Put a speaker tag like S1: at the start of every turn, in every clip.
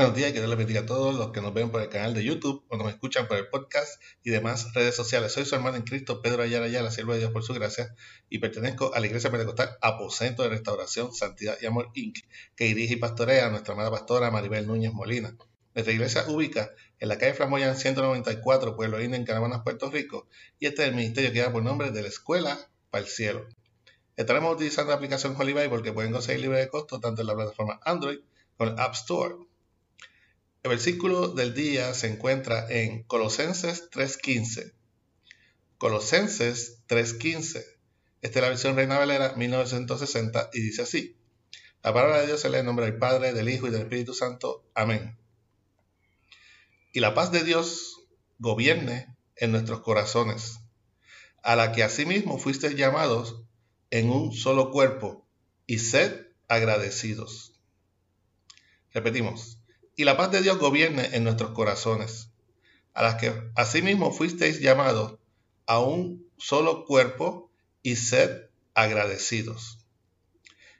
S1: Buenos días que Dios les bendiga a todos los que nos ven por el canal de YouTube o nos escuchan por el podcast y demás redes sociales. Soy su hermano en Cristo, Pedro Ayala Ayala, siervo de Dios por su gracia, y pertenezco a la Iglesia Pentecostal Aposento de Restauración, Santidad y Amor Inc., que dirige y pastorea a nuestra amada pastora Maribel Núñez Molina. Nuestra iglesia ubica en la calle Flamoyan 194, Pueblo Indio, en Canamanas, Puerto Rico, y este es el ministerio que da por nombre de la Escuela para el Cielo. Estaremos utilizando la aplicación Holy Bible que pueden conseguir libre de costo tanto en la plataforma Android como en el App Store. El versículo del día se encuentra en Colosenses 3.15. Colosenses 3.15. Esta es la versión Reina Valera 1960 y dice así. La palabra de Dios se lee en nombre del Padre, del Hijo y del Espíritu Santo. Amén. Y la paz de Dios gobierne en nuestros corazones, a la que asimismo fuisteis llamados en un solo cuerpo, y sed agradecidos. Repetimos, y la paz de Dios gobierne en nuestros corazones, a las que asimismo fuisteis llamados a un solo cuerpo y sed agradecidos.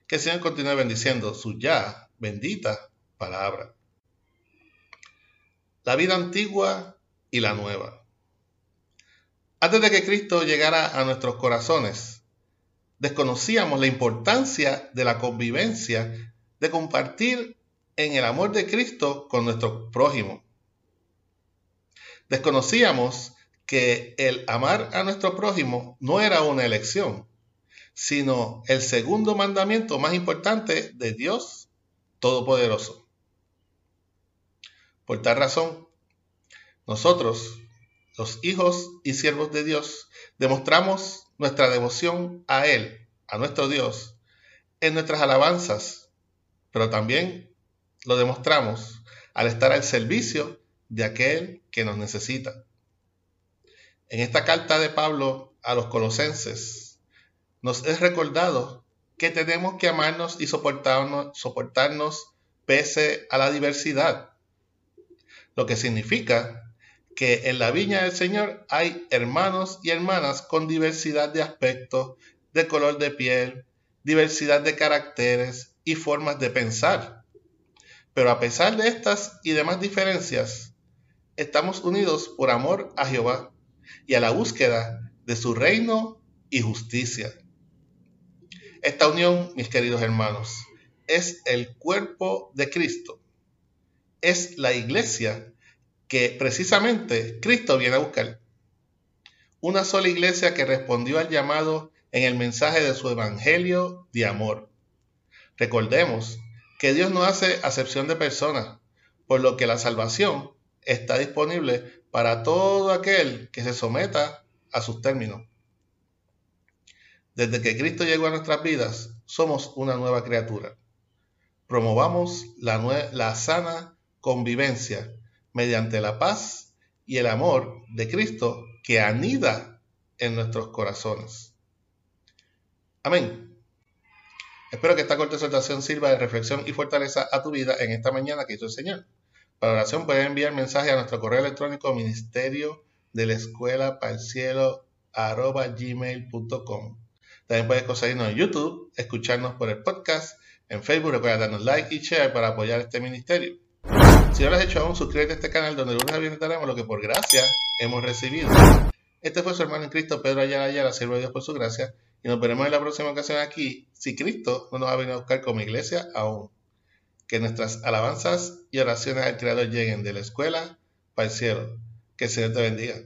S1: Que el Señor continúe bendiciendo su ya bendita palabra. La vida antigua y la nueva. Antes de que Cristo llegara a nuestros corazones, desconocíamos la importancia de la convivencia, de compartir en el amor de Cristo con nuestro prójimo. Desconocíamos que el amar a nuestro prójimo no era una elección, sino el segundo mandamiento más importante de Dios Todopoderoso. Por tal razón, nosotros, los hijos y siervos de Dios, demostramos nuestra devoción a Él, a nuestro Dios, en nuestras alabanzas, pero también lo demostramos al estar al servicio de aquel que nos necesita. En esta carta de Pablo a los colosenses nos es recordado que tenemos que amarnos y soportarnos, soportarnos pese a la diversidad, lo que significa que en la viña del Señor hay hermanos y hermanas con diversidad de aspectos, de color de piel, diversidad de caracteres y formas de pensar. Pero a pesar de estas y demás diferencias, estamos unidos por amor a Jehová y a la búsqueda de su reino y justicia. Esta unión, mis queridos hermanos, es el cuerpo de Cristo. Es la iglesia que precisamente Cristo viene a buscar. Una sola iglesia que respondió al llamado en el mensaje de su evangelio de amor. Recordemos que Dios no hace acepción de personas, por lo que la salvación está disponible para todo aquel que se someta a sus términos. Desde que Cristo llegó a nuestras vidas, somos una nueva criatura. Promovamos la, la sana convivencia mediante la paz y el amor de Cristo que anida en nuestros corazones. Amén. Espero que esta corta exhortación sirva de reflexión y fortaleza a tu vida en esta mañana que hizo el Señor. Para oración puedes enviar mensaje a nuestro correo electrónico ministerio de la escuela para el cielo gmail.com. También puedes conseguirnos en YouTube, escucharnos por el podcast, en Facebook recuerda darnos like y share para apoyar este ministerio. Si no lo has hecho aún, suscríbete a este canal donde lunes a viernes daremos lo que por gracia hemos recibido. Este fue su hermano en Cristo, Pedro Ayala Ayala, siervo de Dios por su gracia. Y nos veremos en la próxima ocasión aquí, si Cristo no nos ha venido a buscar como iglesia aún. Que nuestras alabanzas y oraciones al Creador lleguen de la escuela para el cielo. Que el Señor te bendiga.